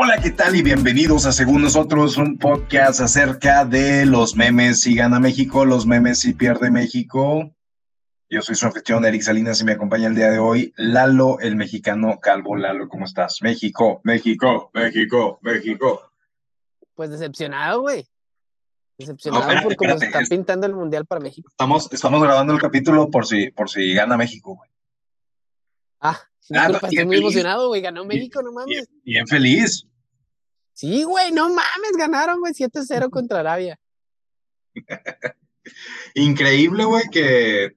Hola, ¿qué tal? Y bienvenidos a Según Nosotros, un podcast acerca de los memes si gana México, los memes si pierde México. Yo soy su anfitrión Eric Salinas y me acompaña el día de hoy Lalo, el mexicano calvo. Lalo, ¿cómo estás? México, México, México, México. Pues decepcionado, güey. Decepcionado No, espérate, por cómo se espérate, está es- pintando el mundial para México. Estamos, estamos grabando el capítulo por si, por si gana México, güey. Ah, Ah, bien estoy muy feliz. emocionado, güey. Ganó México, no mames. bien feliz. Sí, güey, no mames, ganaron, güey, 7-0 contra Arabia. Increíble, güey, que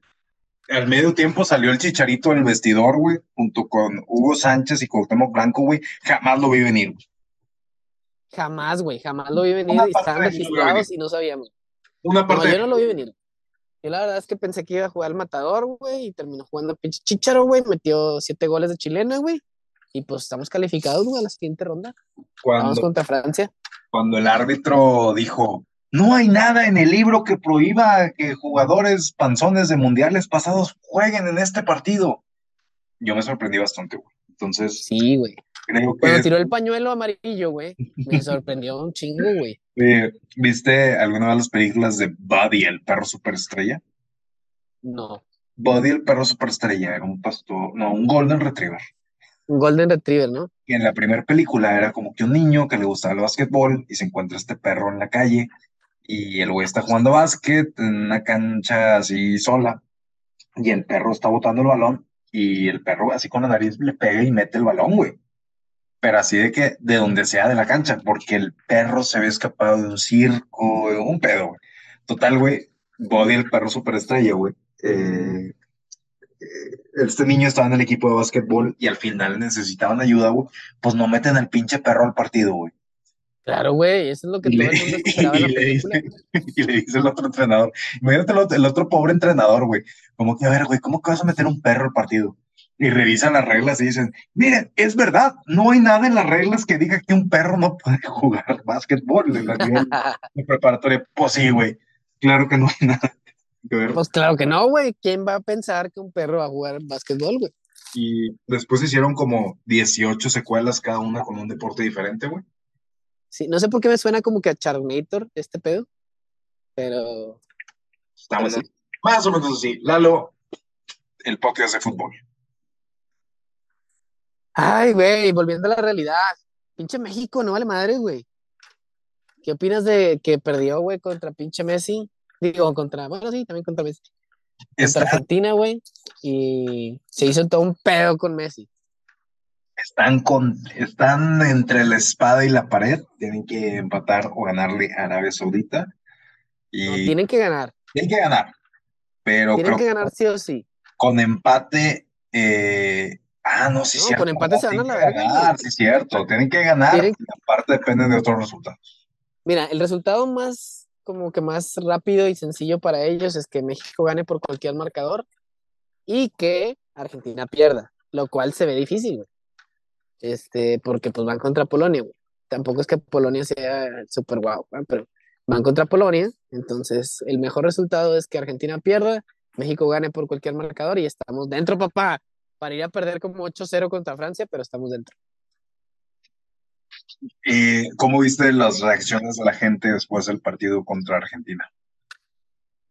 al medio tiempo salió el chicharito del vestidor, güey, junto con Hugo Sánchez y Cuauhtémoc Blanco, güey. Jamás lo vi venir. güey. Jamás, güey, jamás lo vi venir Una estaban no registrados venir. y no sabíamos. Una No, parte yo no lo vi venir. Yo la verdad es que pensé que iba a jugar el matador, güey, y terminó jugando pinche chicharo, güey. Metió siete goles de chilena, güey. Y pues estamos calificados, güey, a la siguiente ronda. Vamos cuando, contra Francia. cuando el árbitro dijo, no hay nada en el libro que prohíba que jugadores panzones de mundiales pasados jueguen en este partido. Yo me sorprendí bastante, güey. Entonces, Sí, güey. Creo que... Cuando tiró el pañuelo amarillo, güey, me sorprendió un chingo, güey. ¿Viste alguna de las películas de Buddy, el perro superestrella? No. Buddy, el perro superestrella, era un pastor, no, un golden retriever. Un Golden Retriever, ¿no? Y en la primera película era como que un niño que le gustaba el básquetbol y se encuentra este perro en la calle y el güey está jugando básquet en una cancha así sola y el perro está botando el balón y el perro así con la nariz le pega y mete el balón, güey. Pero así de que de donde sea de la cancha, porque el perro se había escapado de un circo, un pedo, güey. Total, güey, Buddy, el perro superestrella, güey. eh, este niño estaba en el equipo de básquetbol y al final necesitaban ayuda, güey. Pues no meten al pinche perro al partido, güey. Claro, güey, eso es lo que todo le, el mundo esperaba en la y le película. dice, y le dice el otro entrenador. Imagínate el otro, el otro pobre entrenador, güey. Como que, a ver, güey, ¿cómo que vas a meter un perro al partido? Y revisan las reglas y dicen, miren, es verdad, no hay nada en las reglas que diga que un perro no puede jugar básquetbol en la preparatoria. Pues sí, güey. Claro que no hay nada que ver. Pues claro que no, güey. ¿Quién va a pensar que un perro va a jugar básquetbol, güey? Y después hicieron como 18 secuelas, cada una con un deporte diferente, güey. Sí, no sé por qué me suena como que a Charmator este pedo, pero Estamos Pero más o menos así. Lalo, el podcast de fútbol. Ay, güey, volviendo a la realidad. Pinche México, no vale madre, güey. ¿Qué opinas de que perdió, güey, contra pinche Messi? Digo, contra, bueno, sí, también contra Messi. Contra Está- Argentina, güey. Y se hizo todo un pedo con Messi. están, con, están entre la espada y la pared. Tienen que empatar o ganarle a Arabia Saudita. Y No, tienen que ganar. tienen que ganar. Pero Tienen creo que ganar sí o sí. con empate. eh, ah, no, sí, No, cierto. con empate se van a la verga, sí, cierto. Tienen que ganar. Tienen- y aparte depende de otros resultados. Mira, el resultado más, como que más rápido y sencillo para ellos es que México gane por cualquier marcador y que Argentina pierda, lo cual se ve difícil, güey. Este, porque pues van contra Polonia, güey. Tampoco es que Polonia sea súper guau, ¿va? pero van contra Polonia, entonces el mejor resultado es que Argentina pierda, México gane por cualquier marcador y estamos dentro, papá, para ir a perder como 8-0 contra Francia, pero estamos dentro. Eh, ¿Cómo viste las reacciones de la gente después del partido contra Argentina?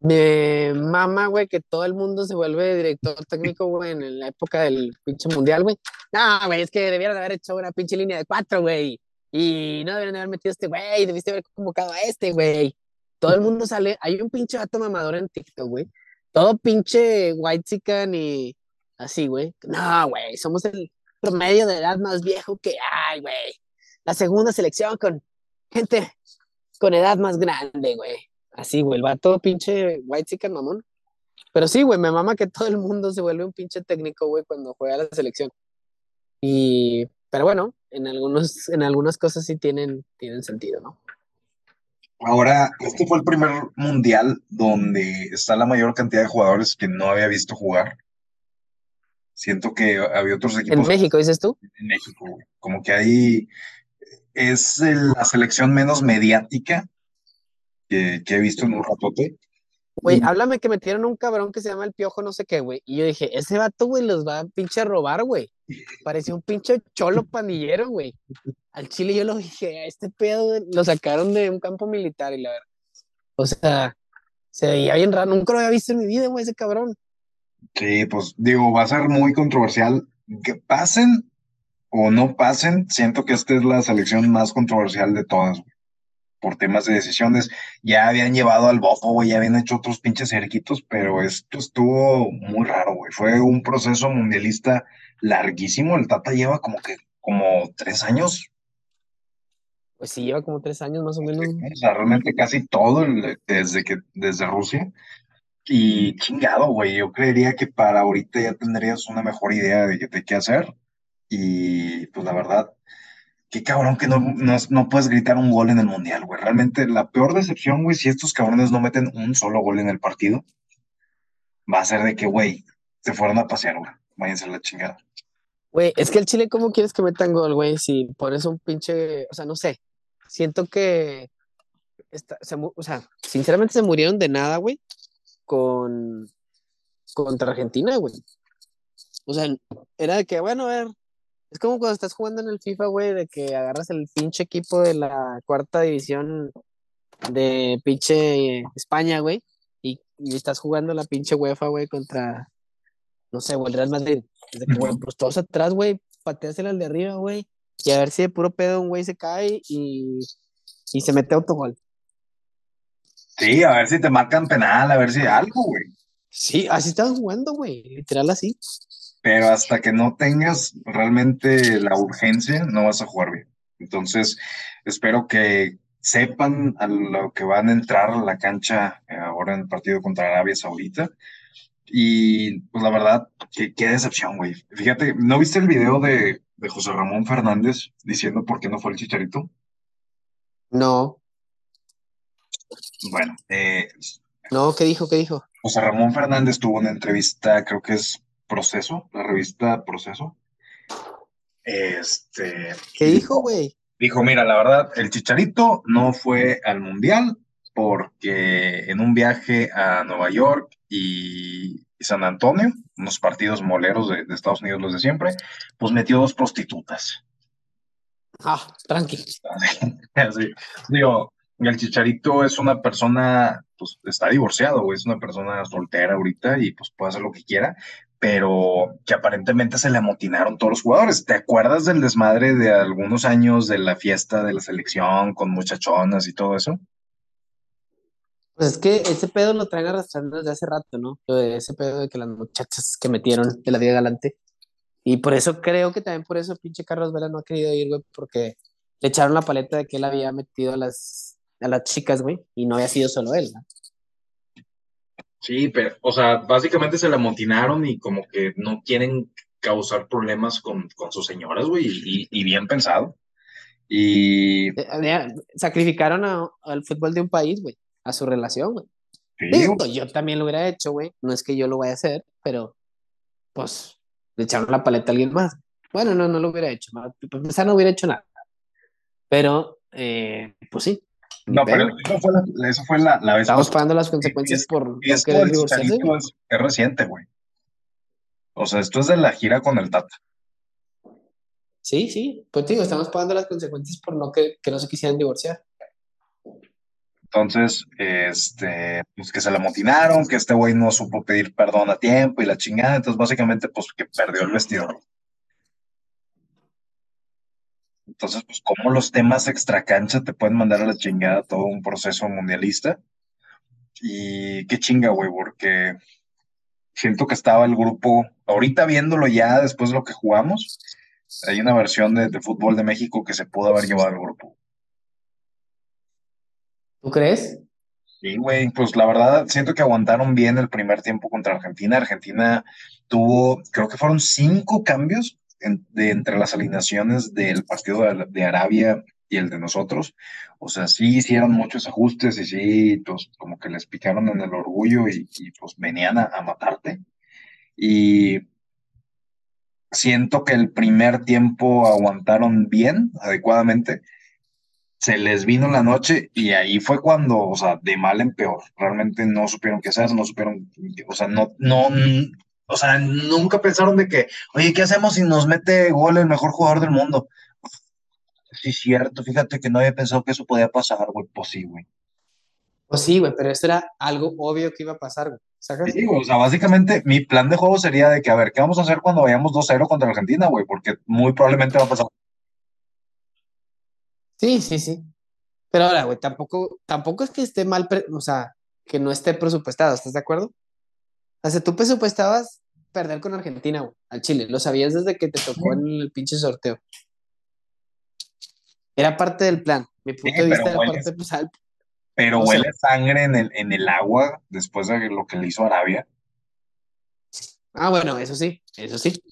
Me mama, güey, que todo el mundo se vuelve director técnico, güey, en la época del pinche mundial, güey. No, güey, es que debieron de haber hecho una pinche línea de cuatro, güey. Y no debieron de haber metido a este güey, debiste haber convocado a este, güey. Todo el mundo sale, hay un pinche vato mamador en TikTok, güey. Todo pinche white chican y así, güey. No, güey, somos el promedio de edad más viejo que hay, güey. La segunda selección con gente con edad más grande, güey. Así, güey, el vato pinche white chicken mamón. Pero sí, güey, me mama que todo el mundo se vuelve un pinche técnico, güey, cuando juega la selección. Y, pero bueno, en algunos, en algunas cosas sí tienen, tienen sentido, ¿no? Ahora, este fue el primer mundial donde está la mayor cantidad de jugadores que no había visto jugar. Siento que había otros En equipos México, dices tú. en México, güey. Como que ahí es la selección menos mediática que, que he visto en un ratote. Güey, háblame que metieron un cabrón que se llama el Piojo no sé qué, güey. Y yo dije, ese vato, güey, los va a pinche robar, güey. parecía un pinche cholo pandillero, güey. Al chile yo lo dije, a este pedo lo sacaron de un campo militar y la verdad. O sea, se veía bien raro, nunca lo había visto en mi vida, güey, ese cabrón. Sí, pues digo, va a ser muy controversial. Que pasen o no pasen, siento que esta es la selección más controversial de todas, güey. Por temas de decisiones. Ya habían llevado al bofo, güey, ya habían hecho otros pinches cerquitos, pero esto estuvo muy raro, güey. Fue un proceso mundialista larguísimo. El Tata lleva como que, como tres años. Pues sí, lleva como tres años más o menos. O sea, realmente casi todo el- desde que, desde Rusia. Y chingado, güey, yo creería que para ahorita ya tendrías una mejor idea de, de qué hacer. Y pues la verdad, qué cabrón que no, no, no puedes gritar un gol en el Mundial, güey. Realmente la peor decepción, güey, si estos cabrones no meten un solo gol en el partido, va a ser de que, güey, se fueron a pasear, güey. Váyanse a la chingada. Güey, es que el Chile, ¿cómo quieres que metan gol, güey? Si por eso un pinche, o sea, no sé. Siento que, está- se o sea, sinceramente se murieron de nada, güey, con contra Argentina, güey. O sea, era de que, bueno, a ver, es como cuando estás jugando en el FIFA, güey, de que agarras el pinche equipo de la cuarta división de pinche España, güey, y, y estás jugando la pinche UEFA, güey, contra, no sé, güey, el Real Madrid. Es de que, güey, pues todos atrás, güey, pateásela al de arriba, güey, y a ver si de puro pedo un güey se cae y, y se mete autogol. Sí, a ver si te marcan penal, a ver si algo, güey. Sí, así estaban jugando, güey, literal así. Pero hasta que no tengas realmente la urgencia, no vas a jugar bien. Entonces, espero que sepan a lo que van a entrar a la cancha eh, ahora en el partido contra Arabia Saudita. Y pues la verdad, qué, qué decepción, güey. Fíjate, ¿no viste el video de, de José Ramón Fernández diciendo por qué no fue el Chicharito? No, Bueno, eh, no, ¿qué dijo? ¿Qué dijo? José Ramón Fernández tuvo una entrevista, creo que es Proceso, la revista Proceso. Este, ¿Qué dijo, güey? Dijo, mira, la verdad, el Chicharito no fue al Mundial porque en un viaje a Nueva York y, y San Antonio, unos partidos moleros de, de Estados Unidos, los de siempre, pues metió dos prostitutas. Ah, tranqui. Así, digo, el Chicharito es una persona, pues está divorciado, güey, es una persona soltera ahorita y pues puede hacer lo que quiera, pero que aparentemente se le amotinaron todos los jugadores. ¿Te acuerdas del desmadre de algunos años de la fiesta de la selección con muchachonas y todo eso? Pues es que ese pedo lo traen arrastrando desde hace rato, ¿no? Ese pedo de que las muchachas que metieron de la vida galante. Y por eso creo que también por eso pinche Carlos Vela no ha querido ir, güey, porque le echaron la paleta de que él había metido a las, a las chicas, güey, y no había sido solo él, ¿no? Sí, pero, o sea, básicamente se le amotinaron y como que no quieren causar problemas con, con sus señoras, güey, y, y bien pensado. Y Eh, Sacrificaron a- al fútbol de un país, güey, a su relación, güey. sí, yo también lo hubiera hecho, güey. No es que yo lo vaya a hacer, pero pues le echaron la paleta a alguien más. Bueno, no, no lo hubiera hecho. Para empezar, no hubiera hecho nada. Pero, eh, pues sí. No, pero eso fue la, eso fue la, la vez Estamos pagando las consecuencias es- por del divorciarse. Chicharito es, es reciente, güey. O sea, esto es de la gira con el Tata. Sí, sí. Pues digo, estamos pagando las consecuencias por no que, que no se quisieran divorciar. Entonces, este, pues que se le amotinaron, que este güey no supo pedir perdón a tiempo y la chingada. Entonces, básicamente, pues que perdió el vestidor. Entonces, pues, cómo los temas extracancha te pueden mandar a la chingada todo un proceso mundialista. Y qué chinga, güey, porque siento que estaba el grupo, ahorita viéndolo ya después de lo que jugamos, hay una versión de, de fútbol de México que se pudo haber llevado al grupo. ¿Tú crees? Sí, güey, pues la verdad siento que aguantaron bien el primer tiempo contra Argentina. Argentina tuvo, creo que fueron cinco cambios de entre las alineaciones del partido de, de Arabia y el de nosotros. O sea, sí hicieron muchos ajustes y sí, pues como que les picaron en el orgullo y, y, pues venían a, a matarte. Y siento que el primer tiempo aguantaron bien, adecuadamente se les vino la noche y ahí fue cuando, o sea, de mal en peor, realmente no supieron qué hacer, no supieron, o sea, no, no, O sea, nunca pensaron de que, oye, ¿qué hacemos si nos mete gol el mejor jugador del mundo? Sí, cierto, fíjate que no había pensado que eso podía pasar, güey. Pues sí, güey. Pues sí, güey, pero eso era algo obvio que iba a pasar, güey. ¿Sacas? Sí, güey, o sea, básicamente mi plan de juego sería de que, a ver, ¿qué vamos a hacer cuando vayamos 2-0 contra Argentina, güey? Porque muy probablemente va a pasar. Sí, sí, sí. Pero ahora, güey, tampoco, tampoco es que esté mal, o sea, que no esté presupuestado, ¿estás de acuerdo? O sea, tú presupuestabas perder con Argentina, güey, al Chile. Lo sabías desde que te tocó en el pinche sorteo. Era parte del plan. Mi Sí, punto de vista pero era huele, parte, pues, al- pero o sea, huele sangre en el, en el agua después de lo que le hizo Arabia. ah, bueno, eso sí, eso sí.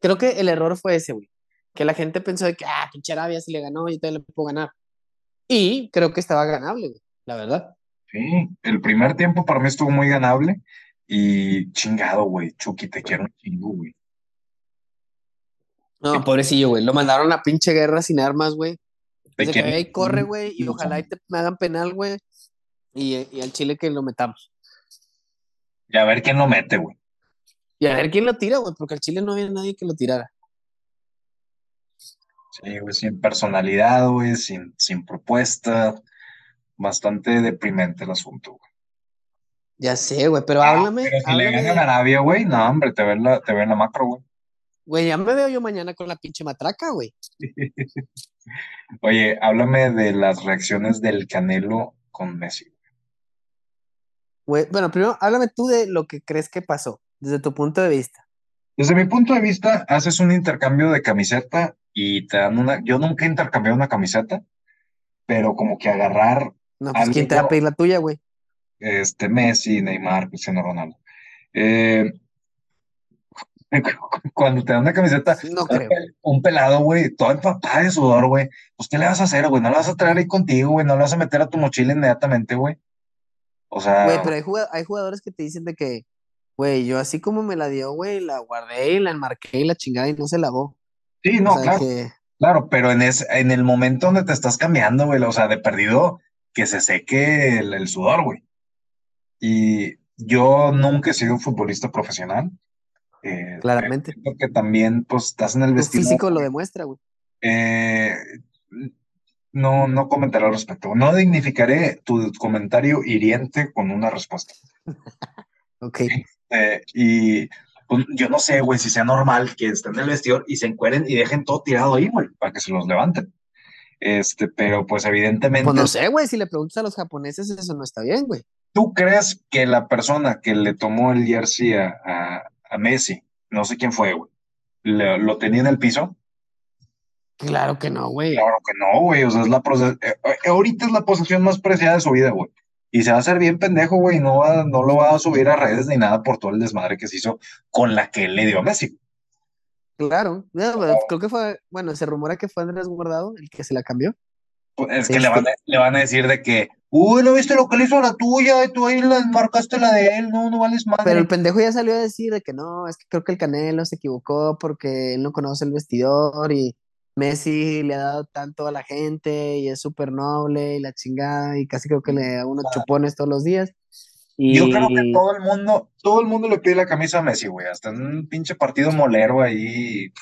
Creo que el error fue ese, güey. Que la gente pensó de que, ah, pinche Arabia si le ganó, yo también le puedo ganar. Y creo que estaba ganable, güey, la verdad. Sí, el primer tiempo para mí estuvo muy ganable y chingado, güey. Chucky, te quiero un chingo, güey. No, pobrecillo, güey. Lo mandaron a pinche guerra sin armas, güey. Que quiero ahí corre, güey, y ojalá y te me hagan penal, güey. Y, y al Chile que lo metamos. Y a ver quién lo mete, güey. Y a ver quién lo tira, güey, porque al Chile no había nadie que lo tirara. Sí, güey, sin personalidad, güey, sin, sin propuesta. Bastante deprimente el asunto, güey. Ya sé, güey, pero Ah, háblame, pero si le háblame ganan a. Arabia, güey, no, hombre, te ven la, te ven la macro, güey. Güey, ya me veo yo mañana con la pinche matraca, güey. Oye, háblame de las reacciones del Canelo con Messi. Güey, Bueno, primero, háblame tú de lo que crees que pasó, desde tu punto de vista. Desde mi punto de vista, haces un intercambio de camiseta y te dan una. Yo nunca he intercambiado una camiseta, pero como que agarrar No, pues ¿quién te va a pedir la tuya, güey? este, Messi, Neymar, Cristiano Ronaldo. Eh, cuando te dan una camiseta, No un, creo. pel- un pelado, güey, todo empapado de sudor, güey, pues ¿qué le vas a hacer, güey? No lo vas a traer ahí contigo, güey, no lo vas a meter a tu mochila inmediatamente, güey. O Güey, sea, pero hay, jugad- hay jugadores que te dicen de que, güey, yo así como me la dio, güey, la guardé y la enmarqué y la chingada y no se lavó. sí, O no, sea, claro, que, claro, pero en, ese, en el momento donde te estás cambiando, güey, o sea, de perdido, que se seque el, el sudor, güey. Y yo nunca he sido un futbolista profesional, eh, claramente. siento que también, pues, estás en el Tu vestidor, físico lo demuestra, güey. Eh, no, no comentaré al respecto. No dignificaré tu comentario hiriente con una respuesta. Ok. Eh, y pues, yo no sé, güey, si sea normal que estén en el vestidor y se encueren y dejen todo tirado ahí, güey, para que se los levanten. Este, pero pues Pues evidentemente, no sé, güey, si le preguntas a los japoneses, eso no está bien, güey. ¿tú crees que la persona que le tomó el jersey a, a, a Messi, no sé quién fue, güey, lo tenía en el piso? Claro que no, güey. Claro que no, güey, o sea, es la eh, eh, ahorita es la posesión más preciada de su vida, güey. Y se va a hacer bien pendejo, güey, no va, no lo va a subir a redes ni nada por todo el desmadre que se hizo con la que le dio a Messi. Claro. Creo que fue, bueno, se rumora que fue Andrés Guardado el que se la cambió. Pues, Es que le van, Este, a, le van a decir de que, uy, ¿no viste lo que le hizo a la tuya? Y tú ahí la marcaste la de él, no, no vales pero madre. el pendejo ya salió a decir de que no, es que creo que el Canelo se equivocó porque él no conoce el vestidor y Messi le ha dado tanto a la gente y es súper noble y la chingada y casi creo que le da unos chupones todos los días. Yo creo que todo el mundo, todo el mundo le pide la camisa a Messi, güey, hasta en un pinche partido molero ahí,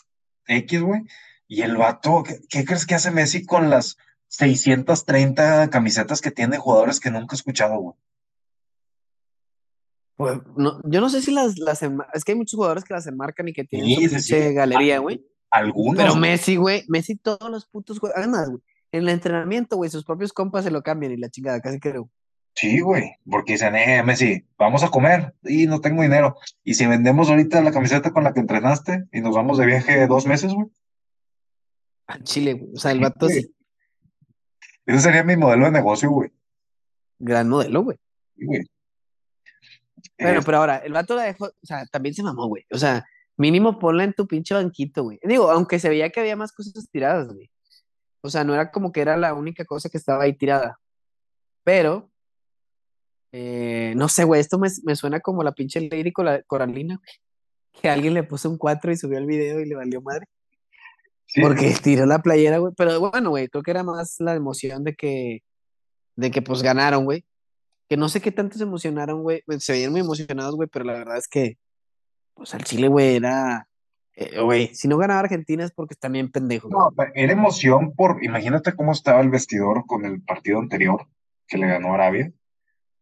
X, güey. Y el vato, ¿qué, qué crees que hace Messi con las 630 camisetas que tiene jugadores que nunca he escuchado, güey? pues, no, yo no sé si las, las es que hay muchos jugadores que las enmarcan y que tienen su Sí, sí, sí. galería, güey. Algunos, Pero. Messi, güey, Messi todos los putos además, güey, en el entrenamiento, güey, sus propios compas se lo cambian y la chingada, casi creo. Sí, güey, porque dicen, eh, Messi, vamos a comer y no tengo dinero. Y si vendemos ahorita la camiseta con la que entrenaste y nos vamos de viaje dos meses, güey. Al Chile, güey. O sea, el vato sí, Ese sería mi modelo de negocio, güey. gran modelo, güey. Sí, güey. Bueno, Eh, pero ahora, el vato la dejó, o sea, también se mamó, güey. O sea, mínimo ponla en tu pinche banquito, güey. Digo, aunque se veía que había más cosas tiradas, güey. O sea, no era como que era la única cosa que estaba ahí tirada. Pero, eh, no sé, güey, esto me, me suena como la pinche Lady Cora- Coralina, güey. Que alguien le puso un 4 y subió el video y le valió madre. sí, Porque tiró la playera, güey. Pero bueno, güey, creo que era más la emoción de que, de que pues ganaron, güey. que no sé qué tanto se emocionaron, güey. Se veían muy emocionados, güey, pero la verdad es que, pues al Chile, güey, era, eh, güey, si no ganaba Argentina es porque está bien pendejo. No, era emoción por, imagínate cómo estaba el vestidor con el partido anterior que le ganó Arabia.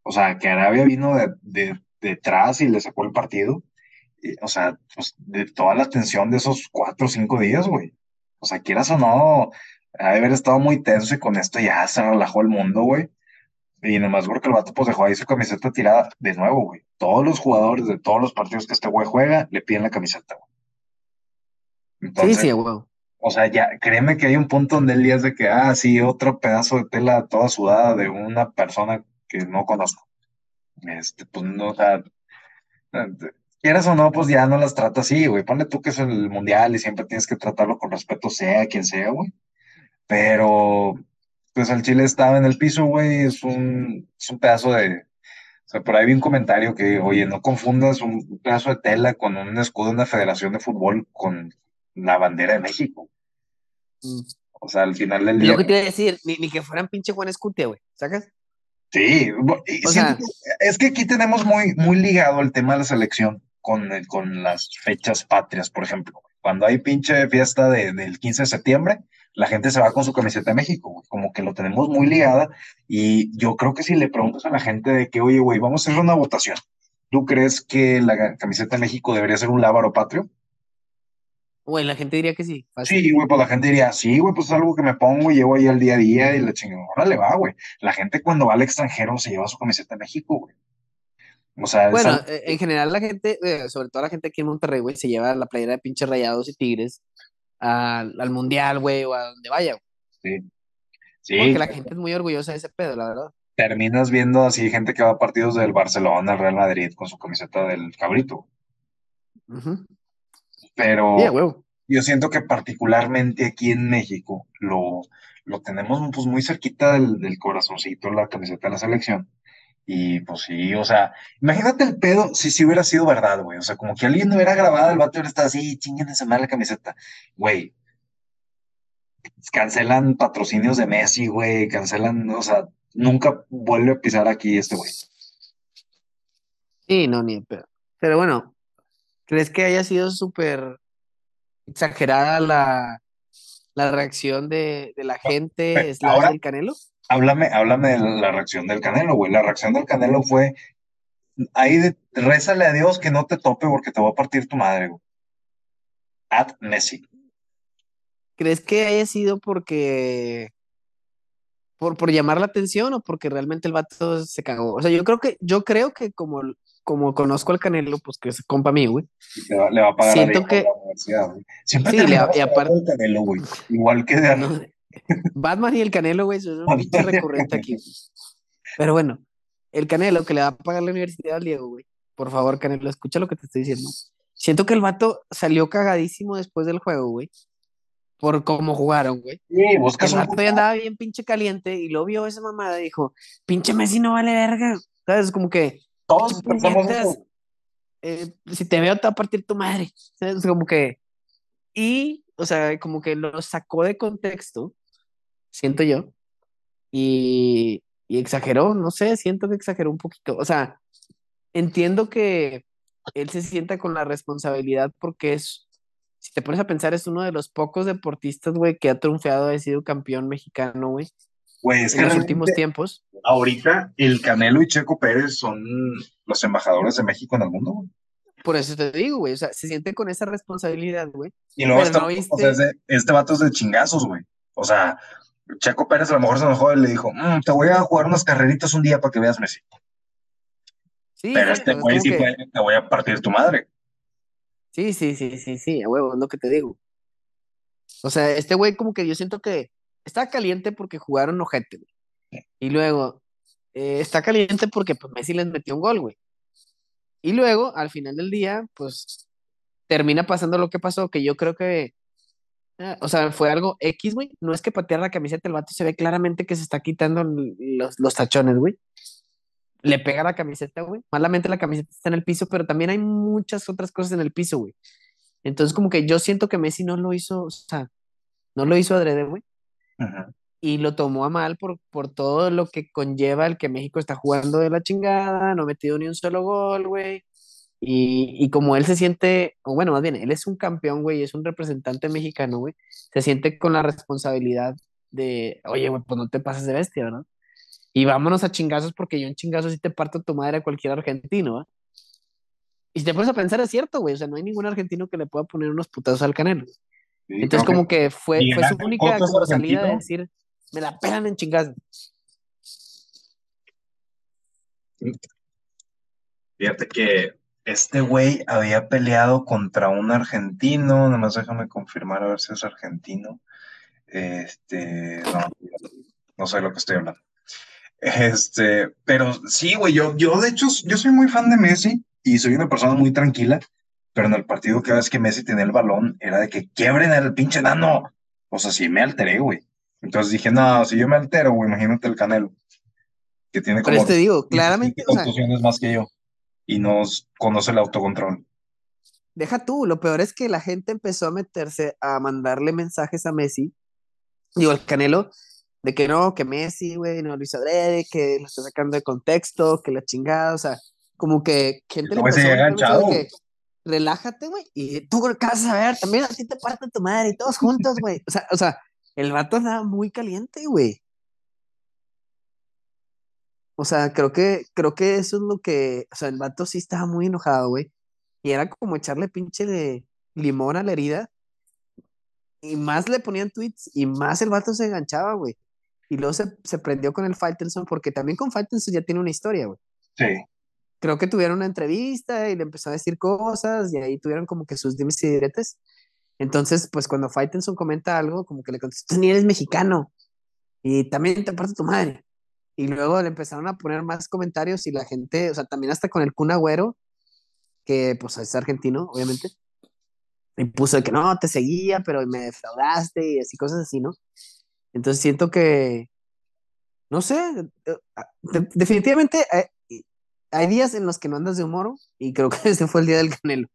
O sea, que Arabia vino de, de, detrás y le sacó el partido. o sea, pues de toda la tensión de esos cuatro o cinco días, güey. O sea, quieras o no, ha de haber estado muy tenso y con esto ya se relajó el mundo, güey. Y nomás porque el vato pues dejó ahí su camiseta tirada de nuevo, güey. Todos los jugadores de todos los partidos que este güey juega le piden la camiseta, güey. sí, sí, güey. O sea, ya, créeme que hay un punto donde el día es de que, ah, sí, otro pedazo de tela toda sudada de una persona que no conozco. Este, pues no, o sea, quieras o no, pues ya no las trata así, güey. Ponle tú que es el mundial y siempre tienes que tratarlo con respeto, sea quien sea, güey. Pero, pues el Chile estaba en el piso, güey, es un, es un pedazo de... O sea, por ahí vi un comentario que, oye, no confundas un pedazo de tela con un escudo de una federación de fútbol con la bandera de México. Mm. O sea, al final del día... Lo que te iba a decir, ni, ni que fueran pinche Juan Escutia, güey, ¿sacas? Sí, es que aquí tenemos muy, muy ligado el tema de la selección con, con las fechas patrias, por ejemplo. Cuando hay pinche fiesta del 15 de septiembre, la gente se va con su camiseta de México, como que lo tenemos muy ligada. Y yo creo que si le preguntas a la gente de que, oye, güey, vamos a hacer una votación, ¿tú crees que la camiseta de México debería ser un lábaro patrio? Güey, la gente diría que sí. Sí, güey, pues la gente diría, sí, güey, pues es algo que me pongo y llevo ahí al día a día y la chingada le va, güey. La gente cuando va al extranjero se lleva su camiseta de México, güey. O sea, bueno, eh, en general la gente, eh, sobre todo la gente aquí en Monterrey, güey, se lleva la playera de pinches rayados y tigres al, al mundial, güey, o a donde vaya, güey. Sí. Sí. Porque la gente es muy orgullosa de ese pedo, la verdad. Terminas viendo así gente que va a partidos del Barcelona, el Real Madrid, con su camiseta del cabrito. Ajá. Pero yo siento que particularmente aquí en México lo, lo tenemos pues muy cerquita del, del corazoncito, la camiseta de la selección. Y pues sí, o sea, imagínate el pedo si sí hubiera sido verdad, güey. O sea, como que alguien no hubiera grabado, el vato hubiera estado así, chinguen esa la camiseta. Güey, cancelan patrocinios de Messi, güey, cancelan, o sea, nunca vuelve a pisar aquí este güey. Sí, no, ni pedo. Pero bueno, ¿Crees que haya sido súper exagerada la, reacción de, la gente es ahora, del Canelo? Háblame, háblame de la reacción del Canelo, güey. La reacción del Canelo fue, ahí de, rézale a Dios que no te tope porque te va a partir tu madre, güey. At Messi. ¿Crees que haya sido porque por, por llamar la atención o porque realmente el vato se cagó? O sea, yo creo que, yo creo que como como conozco al Canelo, pues que es compa mío, güey. Le va, a pagar Siento que... la universidad, güey. Siempre sí, le, y aparte... el Canelo, güey. Igual que de... Batman y el Canelo, güey, eso es un pinche recurrente aquí. Pero bueno, el Canelo que le va a pagar la universidad al Diego, güey. Por favor, Canelo, escucha lo que te estoy diciendo. Siento que el vato salió cagadísimo después del juego, güey. Por cómo jugaron, güey. Sí, buscas El vato ya andaba bien pinche caliente y lo vio esa mamada y dijo, pinche Messi no vale verga. ¿Sabes? Como que todos pensamos eso. Eh, si te veo, te va a partir tu madre. Como que. Y, o sea, como que lo sacó de contexto, siento yo. Y, y exageró, no sé, siento que exageró un poquito. O sea, entiendo que él se sienta con la responsabilidad porque es, si te pones a pensar, es uno de los pocos deportistas, güey, que ha triunfado, ha sido campeón mexicano, güey. Pues en los últimos tiempos. Ahorita el Canelo y Checo Pérez son los embajadores de México en el mundo, güey. Por eso te digo, güey. O sea, se siente con esa responsabilidad, güey. Y luego este vato es de chingazos, güey. O sea, Checo Pérez a lo mejor se enojó y le dijo, mm, te voy a jugar unas carreritas un día para que veas Messi. Sí, Pero este güey sí que... te voy a partir tu madre. Sí, sí, sí, sí, sí, a huevo, es lo que te digo. O sea, este güey como que yo siento que está caliente porque jugaron ojete, güey. Y luego, eh, está caliente porque pues, Messi les metió un gol, güey. Y luego, al final del día, pues termina pasando lo que pasó, que yo creo que, eh, o sea, fue algo X, güey. No es que patear la camiseta del vato, se ve claramente que se está quitando los, los tachones, güey. Le pega la camiseta, güey. Malamente la camiseta está en el piso, pero también hay muchas otras cosas en el piso, güey. Entonces, como que yo siento que Messi no lo hizo, o sea, no lo hizo adrede, güey. Y lo tomó a mal por, por todo lo que conlleva el que México está jugando de la chingada, no ha metido ni un solo gol, güey. Y, y, como él se siente, o bueno, más bien, él es un campeón, güey, es un representante mexicano, güey, se siente con la responsabilidad de, oye, güey, pues no te pases de bestia, ¿verdad? Y vámonos a chingazos porque yo en chingazos sí te parto tu madre a cualquier argentino, ¿verdad? Y si te pones a pensar, es cierto, güey, o sea, no hay ningún argentino que le pueda poner unos putazos al Canelo. Sí, Entonces, como que, que fue, fue su única como salida de decir, me la pegan en chingazos. Fíjate que este güey había peleado contra un argentino, nada más déjame confirmar a ver si es argentino. Este, no, no sé lo que estoy hablando. Este, pero sí, güey, yo, yo de hecho, yo soy muy fan de Messi y soy una persona muy tranquila, pero en el partido cada vez que Messi tenía el balón era de que quiebren el pinche nano. O sea, sí me alteré, güey. Entonces dije, no, si yo me altero, güey, imagínate el Canelo, que tiene como... Pero te digo, claramente... Contusiones más que yo y no conoce el autocontrol. Deja tú, lo peor es que la gente empezó a meterse a mandarle mensajes a Messi, digo, al Canelo, de que no, que Messi, güey, no lo hizo adrede, que lo está sacando de contexto, que la chingada, o sea, como que gente le empezó a que relájate, güey, y tú qué vas a ver, también así te parte tu madre, y todos juntos, güey, o sea, o sea, el vato andaba muy caliente, güey. O sea, creo que, creo que eso es lo que, o sea, el vato sí estaba muy enojado, güey. Y era como echarle pinche de limón a la herida. Y más le ponían tweets y más el vato se enganchaba, güey. Y luego se, prendió con el Faitelson porque también con Faitelson ya tiene una historia, güey. Sí. Creo que tuvieron una entrevista y le empezó a decir cosas y ahí tuvieron como que sus dimes y diretes. Entonces, pues cuando Faitelson comenta algo, como que le contestó, ni eres mexicano y también te parte tu madre. Y luego le empezaron a poner más comentarios y la gente, o sea, también hasta con el Kun Agüero, que pues es argentino, obviamente, y puso de que no, te seguía, pero me defraudaste y así cosas así, ¿no? Entonces siento que, no sé, eh, definitivamente hay, días en los que no andas de humor y creo que ese fue el día del Canelo.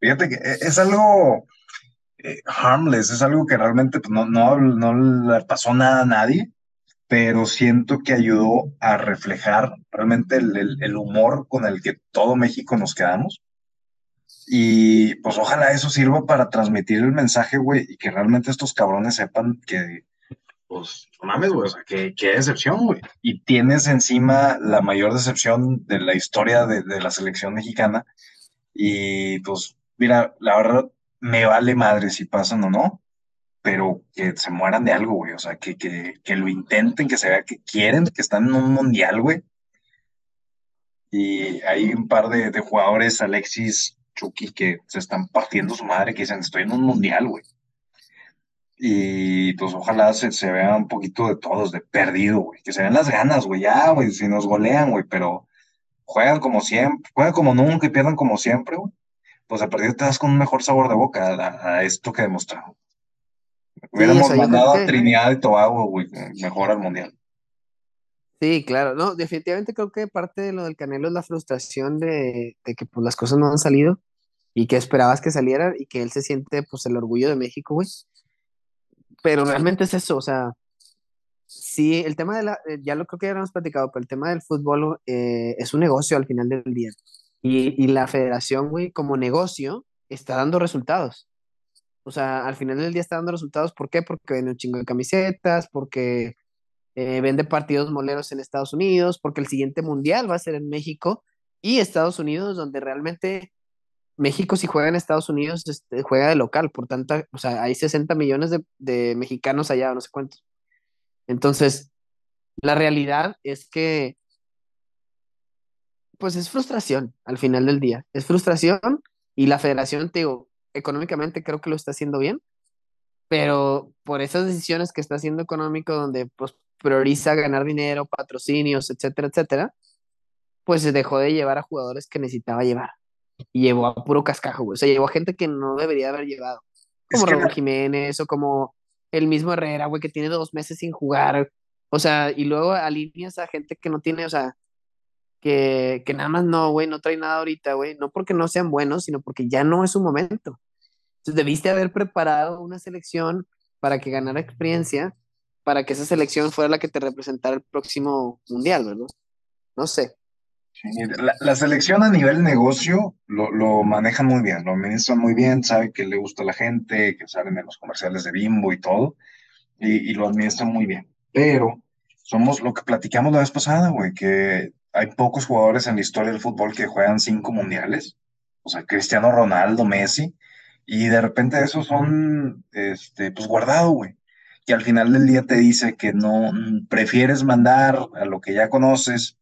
Fíjate que e, es algo eh, harmless, es algo que realmente pues, no, no, no le pasó nada a nadie, pero siento que ayudó a reflejar realmente el, el, humor con el que todo México nos quedamos. Y pues ojalá eso sirva para transmitir el mensaje, güey, y que realmente estos cabrones sepan que, pues, no mames, güey, o sea, que, qué decepción, güey. Y tienes encima la mayor decepción de la historia de, de la selección mexicana. Y pues, mira, la verdad, me vale madre si pasan o no, pero que se mueran de algo, güey. O sea, que, que, que lo intenten, que se vea que quieren, que están en un mundial, güey. Y hay un par de, de, jugadores, Alexis, Chucky, que se están partiendo su madre, que dicen, estoy en un mundial, güey. Y pues ojalá se, se vea un poquito de todos, de perdido, güey. Que se vean las ganas, güey. Ya, güey, si nos golean, güey, pero juegan como siempre, juegan como nunca y pierdan como siempre, güey pues a perdido te das con un mejor sabor de boca a, esto que demostraron. Hubiéramos mandado a Trinidad y Tobago, güey, mejor al mundial. Sí, claro, no, definitivamente creo que parte de lo del Canelo es la frustración de, de, que pues las cosas no han salido y que esperabas que salieran y que él se siente pues el orgullo de México, güey. Pero realmente es eso, o sea, sí, el tema de la, eh, ya lo creo que ya hemos platicado, pero el tema del fútbol eh, es un negocio al final del día. Y, y la federación, güey, como negocio, está dando resultados. O sea, al final del día está dando resultados. ¿Por qué? Porque vende un chingo de camisetas, porque eh, vende partidos moleros en Estados Unidos, porque el siguiente mundial va a ser en México y Estados Unidos, donde realmente México si juega en Estados Unidos este, juega de local, por tanto, o sea, hay 60 millones de, de mexicanos allá, no sé cuántos. Entonces, la realidad es que pues es frustración al final del día. Es frustración y la federación, te digo, económicamente creo que lo está haciendo bien, pero por esas decisiones que está haciendo económico, donde pues prioriza ganar dinero, patrocinios, etcétera, etcétera, pues se dejó de llevar a jugadores que necesitaba llevar. Y llevó a puro cascajo, güey. O sea, llevó a gente que no debería haber llevado. Como Raúl Jiménez o como el mismo Herrera, güey, que tiene dos meses sin jugar. O sea, y luego alineas a gente que no tiene, o sea, que, que nada más no, güey, no trae nada ahorita, güey, no porque no sean buenos, sino porque ya no es su momento. Entonces debiste haber preparado una selección para que ganara experiencia para que esa selección fuera la que te representara el próximo mundial, ¿verdad? No sé. La, selección a nivel negocio lo, lo manejan muy bien, lo administran muy bien, sabe que le gusta a la gente, que salen en los comerciales de Bimbo y todo, y, y lo administran muy bien. Pero somos lo que platicamos la vez pasada, güey, que hay pocos jugadores en la historia del fútbol que juegan cinco mundiales. O sea, Cristiano Ronaldo, Messi, y de repente esos son, este, pues guardado, güey. Que al final del día te dice que no prefieres mandar a lo que ya conoces,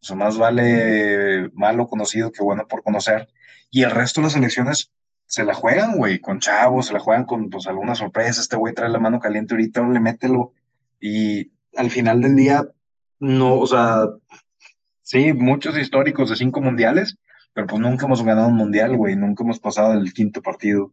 o sea, más vale malo conocido que bueno por conocer. Y el resto de las elecciones se la juegan, güey, con chavos, se la juegan con pues alguna sorpresa. Este güey trae la mano caliente ahorita, le mételo. Y al final del día, no, o sea, sí, muchos históricos de cinco mundiales, pero pues nunca hemos ganado un mundial, güey, nunca hemos pasado el quinto partido.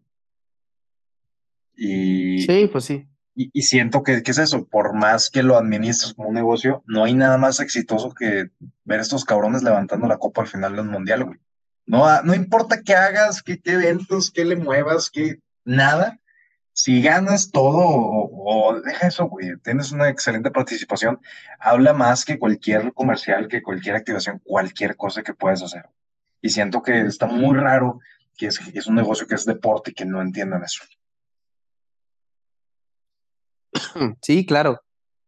Y, sí, pues sí. Y, siento que, es eso, por más que lo administres como un negocio, no hay nada más exitoso que ver estos cabrones levantando la copa al final de un mundial, güey. No, no importa qué hagas, qué, qué eventos, qué le muevas, qué nada, si ganas todo o, deja eso, güey, tienes una excelente participación, habla más que cualquier comercial, que cualquier activación, cualquier cosa que puedas hacer. Y siento que está muy raro que es, es un negocio que es deporte y que no entiendan eso. Sí, claro.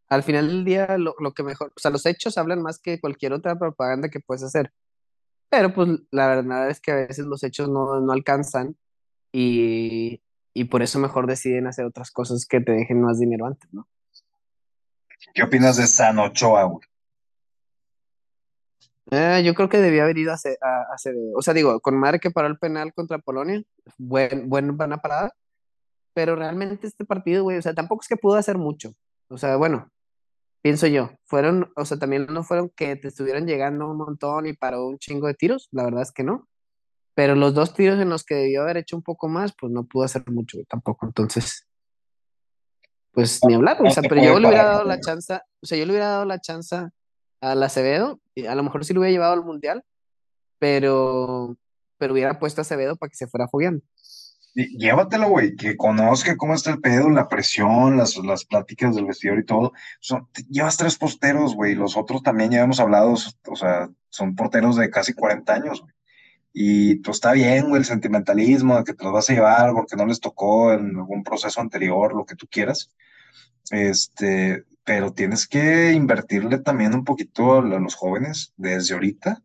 Al final del día, lo, lo, que mejor, o sea, los hechos hablan más que cualquier otra propaganda que puedes hacer. Pero pues la verdad es que a veces los hechos no, no alcanzan y, y por eso mejor deciden hacer otras cosas que te dejen más dinero antes, ¿no? ¿Qué opinas de San Ochoa, eh, yo creo que debía haber ido a, a, O sea, digo, con madre que paró el penal contra Polonia, buen, buena parada, pero realmente este partido, güey, o sea, tampoco es que pudo hacer mucho. O sea, bueno, pienso yo, fueron, o sea, también no fueron que te estuvieran llegando un montón y paró un chingo de tiros, la verdad es que no. Pero los dos tiros en los que debió haber hecho un poco más, pues no pudo hacer mucho tampoco. Entonces, pues ni hablar. O sea, pero yo le hubiera dado la chance, o sea, yo le hubiera dado la chance al Acevedo, y a lo mejor sí lo hubiera llevado al Mundial, pero, pero hubiera puesto a Acevedo para que se fuera fogueando. Llévatelo, güey, que conozca cómo está el pedo, la presión, las, las pláticas del vestidor y todo. Son, llevas tres porteros, güey, los otros también ya hemos hablado, o sea, son porteros de casi 40 años, güey. Y pues está bien, güey, el sentimentalismo de que te los vas a llevar porque no les tocó en algún proceso anterior, lo que tú quieras. Este, pero tienes que invertirle también un poquito a los jóvenes desde ahorita.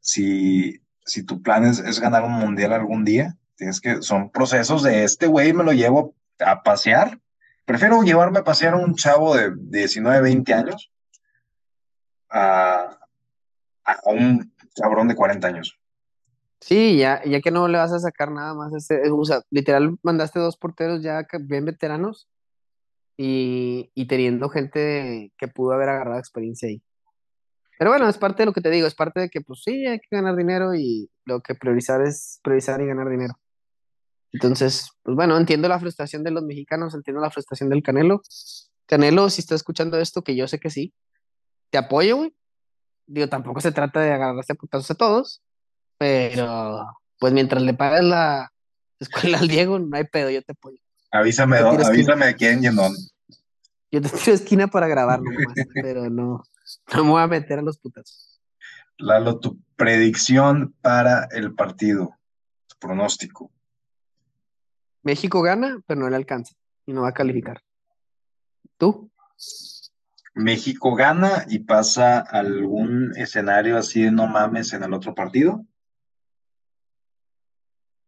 Si, si tu plan es, ganar un mundial algún día, tienes que, son procesos de este güey me lo llevo a pasear. Prefiero llevarme a pasear a un chavo de 19, 20 años a, a un cabrón de 40 años. Sí, ya, ya que no le vas a sacar nada más, ese, o sea, literal mandaste dos porteros ya bien veteranos y, y teniendo gente que pudo haber agarrado experiencia ahí. Pero bueno, es parte de lo que te digo, es parte de que pues sí, hay que ganar dinero y lo que priorizar es priorizar y ganar dinero. Entonces, pues bueno, entiendo la frustración de los mexicanos, entiendo la frustración del Canelo. Canelo, si está escuchando esto, que yo sé que sí, te apoyo, güey. Digo, tampoco se trata de agarrarse a putazos a todos, pero, pues mientras le pagas la escuela al Diego, no hay pedo, yo te apoyo. Avísame, avísame a quién y en dónde. Yo te tiro esquina para grabarlo nomás, pero no, no me voy a meter a los putas. Lalo, tu predicción para el partido, tu pronóstico. México gana, pero no le alcanza y no va a calificar. ¿Tú? México gana y pasa algún escenario así de no mames en el otro partido.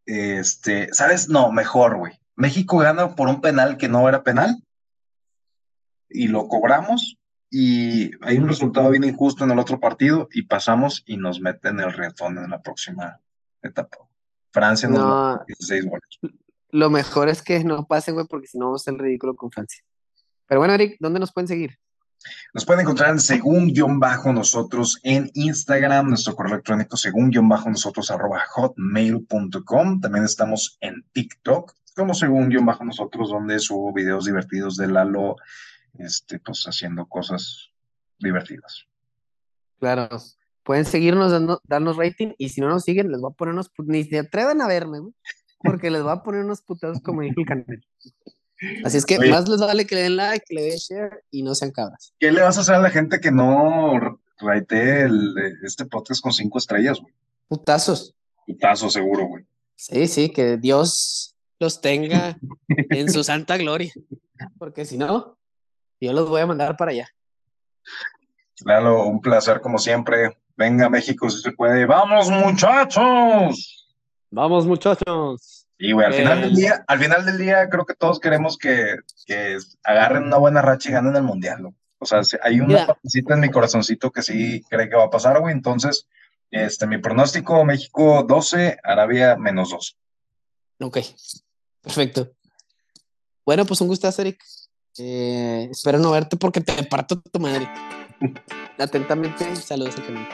Este, ¿sabes? No, mejor, güey. México gana por un penal que no era penal y lo cobramos y hay un resultado bien injusto en el otro partido y pasamos y nos meten el retón en la próxima etapa. Francia nos no, 16 goles. Lo mejor es que no pase, güey, porque si no vamos a ser ridículo con Francia. Pero bueno, Eric, ¿dónde nos pueden seguir? Nos pueden encontrar en según-nosotros en Instagram, nuestro correo electrónico según-nosotros arroba hotmail.com. También estamos en TikTok, como según-nosotros, donde subo videos divertidos de Lalo, este, pues haciendo cosas divertidas. Claro, pueden seguirnos, dando, darnos rating, y si no nos siguen, les voy a poner unos, ni se atrevan a verme, porque les voy a poner unos putados como dijo el canal. Así es que Oye. más les vale que le den like, que le den share y no sean cabras. ¿Qué le vas a hacer a la gente que no raitee el, este podcast con cinco estrellas, güey? Putazos. Putazo seguro, güey. Sí, sí, que Dios los tenga en su santa gloria. Porque si no, yo los voy a mandar para allá. Lalo, un placer como siempre. Venga, México, si se puede. ¡Vamos, muchachos! Vamos, muchachos. Y, güey, al final Eh. del día, al final del día, creo que todos queremos que, que agarren una buena racha y ganen el mundial, ¿no? O sea, si- hay una partecita en mi corazoncito que sí cree que va a pasar, güey. Entonces, este, mi pronóstico, México 12, Arabia menos 2. Ok, perfecto. Bueno, pues un gustazo, Eric. Eh, espero no verte porque te parto tu madre. Atentamente, saludos al canal.